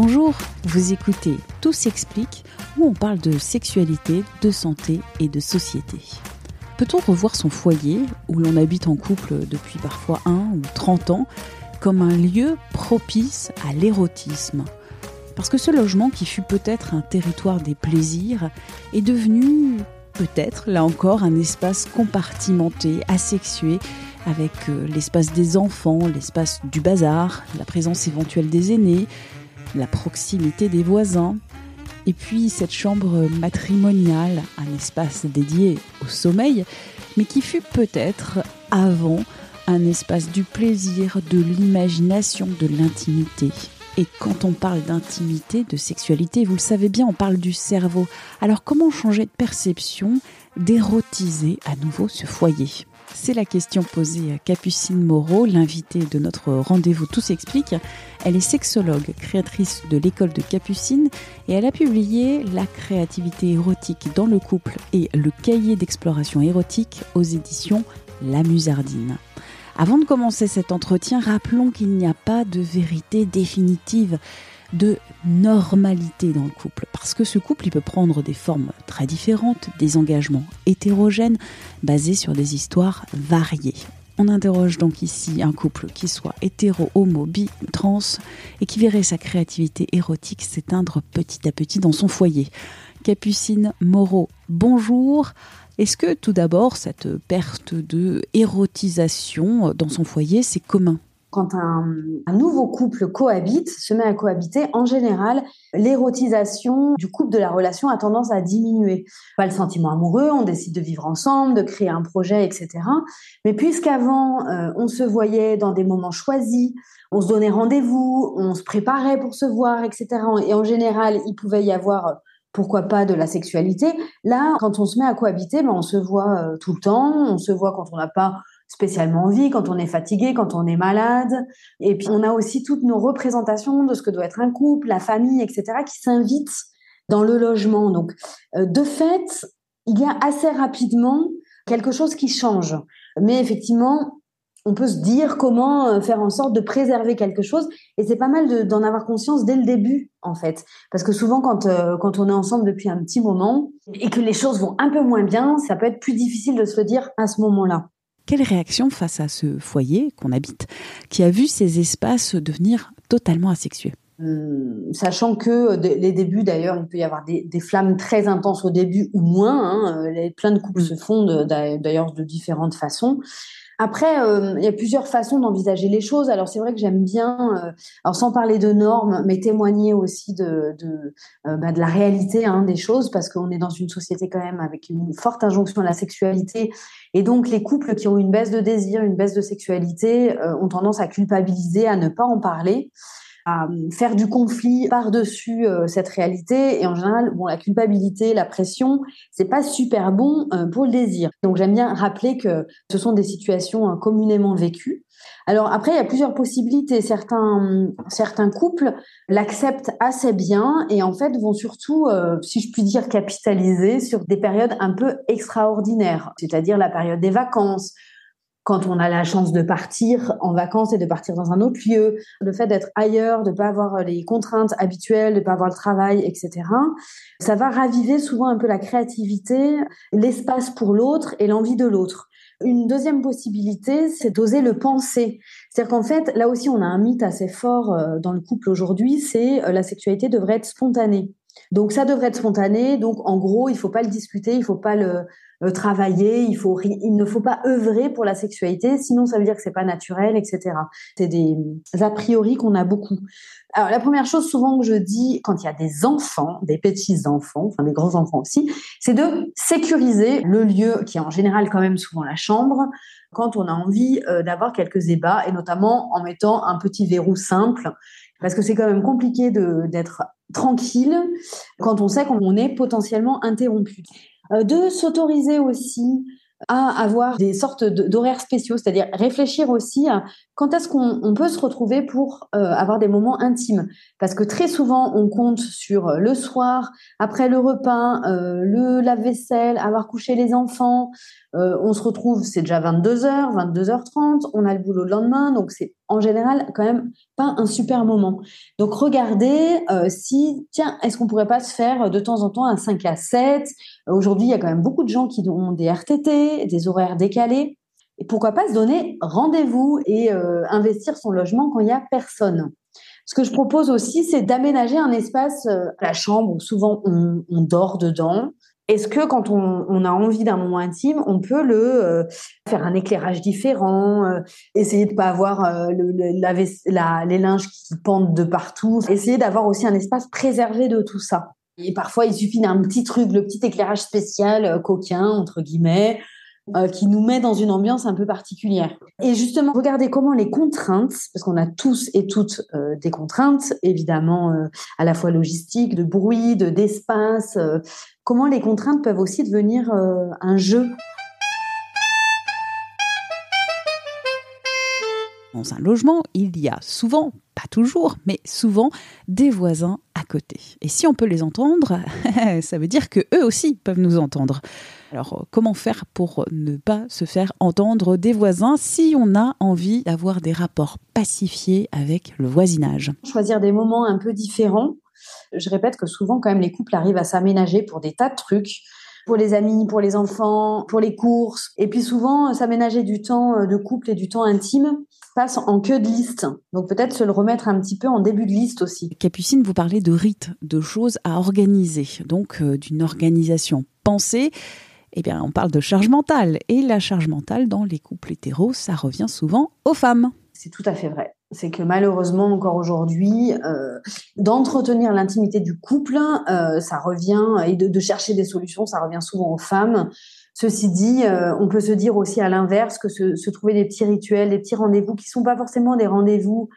Bonjour, vous écoutez Tout s'explique où on parle de sexualité, de santé et de société. Peut-on revoir son foyer, où l'on habite en couple depuis parfois 1 ou 30 ans, comme un lieu propice à l'érotisme? Parce que ce logement, qui fut peut-être un territoire des plaisirs, est devenu peut-être, là encore, un espace compartimenté, asexué, avec euh, l'espace des enfants, l'espace du bazar, la présence éventuelle des aînés, la proximité des voisins, et puis cette chambre matrimoniale, un espace dédié au sommeil, mais qui fut peut-être avant un espace du plaisir, de l'imagination, de l'intimité. Et quand on parle d'intimité, de sexualité, vous le savez bien, on parle du cerveau. Alors comment changer de perception, d'érotiser à nouveau ce foyer? C'est la question posée à Capucine Moreau, l'invitée de notre rendez-vous Tout s'explique. Elle est sexologue, créatrice de l'école de Capucine et elle a publié La créativité érotique dans le couple et le cahier d'exploration érotique aux éditions La Musardine. Avant de commencer cet entretien, rappelons qu'il n'y a pas de vérité définitive de normalité dans le couple. Parce que ce couple, il peut prendre des formes très différentes, des engagements hétérogènes, basés sur des histoires variées. On interroge donc ici un couple qui soit hétéro, homo, bi, trans, et qui verrait sa créativité érotique s'éteindre petit à petit dans son foyer. Capucine Moreau, bonjour. Est-ce que tout d'abord, cette perte de érotisation dans son foyer, c'est commun? Quand un, nouveau couple cohabite, se met à cohabiter, en général, l'érotisation du couple de la relation a tendance à diminuer. Pas le sentiment amoureux, on décide de vivre ensemble, de créer un projet, etc. Mais puisqu'avant, euh, on se voyait dans des moments choisis, on se donnait rendez-vous, on se préparait pour se voir, etc. Et en général, il pouvait y avoir pourquoi pas de la sexualité. Là, quand on se met à cohabiter, ben, on se voit euh, tout le temps, on se voit quand on n'a pas spécialement envie, quand on est fatigué, quand on est malade. Et puis on a aussi toutes nos représentations de ce que doit être un couple, la famille, etc., qui s'invitent dans le logement. Donc, euh, de fait, il y a assez rapidement quelque chose qui change. Mais effectivement, on peut se dire comment euh, faire en sorte de préserver quelque chose. Et c'est pas mal d'en avoir conscience dès le début, en fait. Parce que souvent, quand, euh, quand on est ensemble depuis un petit moment et que les choses vont un peu moins bien, ça peut être plus difficile de se le dire à ce moment-là. Quelle réaction face à ce foyer qu'on habite, qui a vu ces espaces devenir totalement asexués? Sachant que les débuts, d'ailleurs, il peut y avoir des, flammes très intenses au début ou moins. Hein, euh, plein de couples se fondent d'ailleurs de différentes façons. Après, euh, il y a plusieurs façons d'envisager les choses. Alors c'est vrai que j'aime bien, euh, alors sans parler de normes, mais témoigner aussi de de, euh, bah, de la réalité hein, des choses, parce qu'on est dans une société quand même avec une forte injonction à la sexualité, et donc les couples qui ont une baisse de désir, une baisse de sexualité, ont tendance à culpabiliser, à ne pas en parler faire du conflit par-dessus euh, cette réalité. Et en général, bon, la culpabilité, la pression, c'est pas super bon euh, pour le désir. Donc j'aime bien rappeler que ce sont des situations euh, communément vécues. Alors après, il y a plusieurs possibilités. Certains, certains couples l'acceptent assez bien et en fait vont surtout, si je puis dire, capitaliser sur des périodes un peu extraordinaires, c'est-à-dire la période des vacances, quand on a la chance de partir en vacances et de partir dans un autre lieu, le fait d'être ailleurs, de pas avoir les contraintes habituelles, de pas avoir le travail, etc. Ça va raviver souvent un peu la créativité, l'espace pour l'autre et l'envie de l'autre. Une deuxième possibilité, c'est d'oser le penser. C'est-à-dire qu'en fait, là aussi, on a un mythe assez fort euh, dans le couple aujourd'hui, c'est euh, la sexualité devrait être spontanée. Donc ça devrait être spontané. Donc en gros, il faut pas le discuter, il faut pas le, travailler, il faut il ne faut pas œuvrer pour la sexualité, sinon ça veut dire que c'est pas naturel, etc. C'est des a priori qu'on a beaucoup. Alors la première chose souvent que je dis quand il y a des enfants, des petits enfants, enfin des grands enfants aussi, c'est de sécuriser le lieu qui est en général quand même souvent la chambre quand on a envie euh, d'avoir quelques ébats et notamment en mettant un petit verrou simple parce que c'est quand même compliqué d'être tranquille quand on sait qu'on est potentiellement interrompu. Euh, de s'autoriser aussi à avoir des sortes d'horaires spéciaux, c'est-à-dire réfléchir aussi à quand est-ce qu'on peut se retrouver pour euh, avoir des moments intimes. Parce que très souvent, on compte sur le soir, après le repas, euh, le lave-vaisselle, avoir couché les enfants. Euh, on se retrouve, c'est déjà 22h, 22h30, on a le boulot le lendemain, donc c'est en général quand même pas un super moment. Donc regardez si, tiens, est-ce qu'on pourrait pas se faire de temps en temps un 5 à 7 Aujourd'hui, il y a quand même beaucoup de gens qui ont des RTT, des horaires décalés. Et pourquoi pas se donner rendez-vous et euh, investir son logement quand il n'y a personne. Ce que je propose aussi, c'est d'aménager un espace, euh, la chambre où souvent on, dort dedans. Est-ce que quand on, a envie d'un moment intime, on peut le euh, faire un éclairage différent, essayer de pas avoir le, les linges qui pendent de partout, essayer d'avoir aussi un espace préservé de tout ça. Et parfois, il suffit d'un petit truc, le petit éclairage spécial, coquin, entre guillemets, euh, qui nous met dans une ambiance un peu particulière. Et justement, regardez comment les contraintes, parce qu'on a tous et toutes euh, des contraintes, évidemment, à la fois logistiques, de bruit, de d'espace, comment les contraintes peuvent aussi devenir un jeu. Dans un logement, il y a souvent, pas toujours, mais souvent des voisins à côté. Et si on peut les entendre, ça veut dire que eux aussi peuvent nous entendre. Alors, comment faire pour ne pas se faire entendre des voisins si on a envie d'avoir des rapports pacifiés avec le voisinage? Choisir des moments un peu différents. Je répète que souvent, quand même, les couples arrivent à s'aménager pour des tas de trucs pour les amis, pour les enfants, pour les courses. Et puis souvent, s'aménager du temps de couple et du temps intime passe en queue de liste. Donc peut-être se le remettre un petit peu en début de liste aussi. Capucine, vous parlez de rites, de choses à organiser, donc euh, d'une organisation pensée. Eh bien, on parle de charge mentale. Et la charge mentale dans les couples hétéros, ça revient souvent aux femmes. C'est tout à fait vrai. C'est que malheureusement, encore aujourd'hui, euh, d'entretenir l'intimité du couple, euh, ça revient, et de, de, chercher des solutions, ça revient souvent aux femmes. Ceci dit, euh, on peut se dire aussi à l'inverse que se, se, trouver des petits rituels, des petits rendez-vous qui sont pas forcément des rendez-vous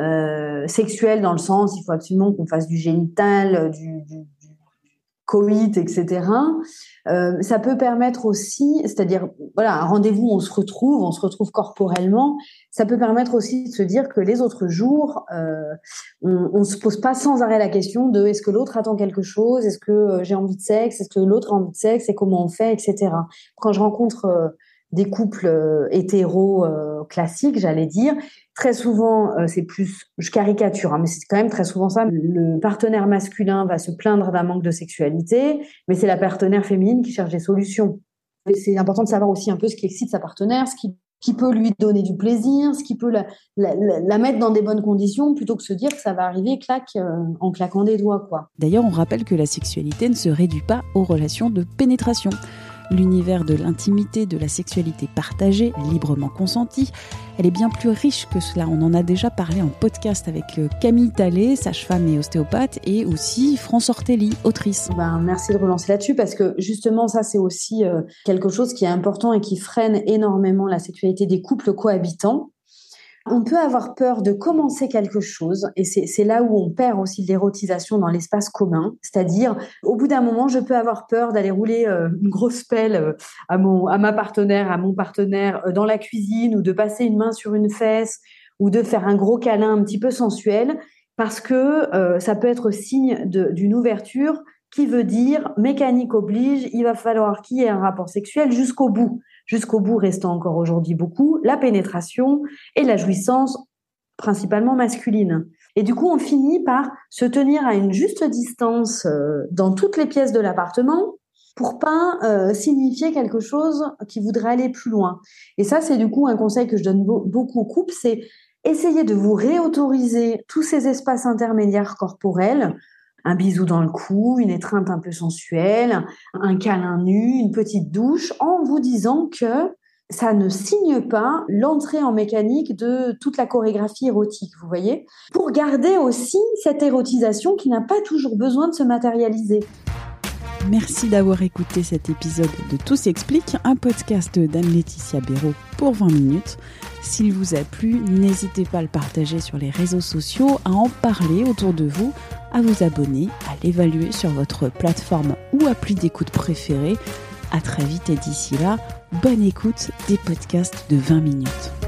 euh, sexuels dans le sens, il faut absolument qu'on fasse du génital, du, du, Covid, etc. Euh, ça peut permettre aussi, c'est-à-dire, voilà, un rendez-vous, on se retrouve, on se retrouve corporellement. Ça peut permettre aussi de se dire que les autres jours, euh, on, on se pose pas sans arrêt la question de est-ce que l'autre attend quelque chose, est-ce que euh, j'ai envie de sexe, est-ce que l'autre a envie de sexe, et comment on fait, etc. Quand je rencontre euh, des couples euh, hétéros euh, classiques, j'allais dire. Très souvent, euh, c'est plus, je caricature, hein, mais c'est quand même très souvent ça. Le partenaire masculin va se plaindre d'un manque de sexualité, mais c'est la partenaire féminine qui cherche des solutions. C'est important de savoir aussi un peu ce qui excite sa partenaire, ce qui, peut lui donner du plaisir, ce qui peut la, mettre dans des bonnes conditions, plutôt que se dire que ça va arriver claque, en claquant des doigts. quoi. D'ailleurs, on rappelle que la sexualité ne se réduit pas aux relations de pénétration l'univers de l'intimité, de la sexualité partagée, librement consentie. Elle est bien plus riche que cela. On en a déjà parlé en podcast avec euh, Camille Tallet, sage-femme et ostéopathe, et aussi France Ortelli, autrice. Ben, merci de relancer là-dessus parce que justement, ça, c'est aussi euh, quelque chose qui est important et qui freine énormément la sexualité des couples cohabitants on peut avoir peur de commencer quelque chose, et c'est là où on perd aussi l'érotisation dans l'espace commun. C'est-à-dire, au bout d'un moment, je peux avoir peur d'aller rouler euh, une grosse pelle euh, à, mon, à ma partenaire, à mon partenaire euh, dans la cuisine, ou de passer une main sur une fesse, ou de faire un gros câlin un petit peu sensuel, parce que ça peut être signe d'une ouverture qui veut dire mécanique oblige, il va falloir qu'il y ait un rapport sexuel jusqu'au bout jusqu'au bout restant encore aujourd'hui beaucoup, la pénétration et la jouissance principalement masculine. Et du coup, on finit par se tenir à une juste distance euh, dans toutes les pièces de l'appartement pour pas euh, signifier quelque chose qui voudrait aller plus loin. Et ça, c'est du coup un conseil que je donne beaucoup aux couples, c'est essayer de vous réautoriser tous ces espaces intermédiaires corporels un bisou dans le cou, une étreinte un peu sensuelle, un câlin nu, une petite douche, en vous disant que ça ne signe pas l'entrée en mécanique de toute la chorégraphie érotique, vous voyez, pour garder aussi cette érotisation qui n'a pas toujours besoin de se matérialiser. Merci d'avoir écouté cet épisode de Tout s'explique, un podcast d'Anne-Laetitia Béraud pour 20 minutes. S'il vous a plu, n'hésitez pas à le partager sur les réseaux sociaux, à en parler autour de vous, à vous abonner, à l'évaluer sur votre plateforme ou appli d'écoute préférée. À très vite et d'ici là, bonne écoute des podcasts de 20 minutes.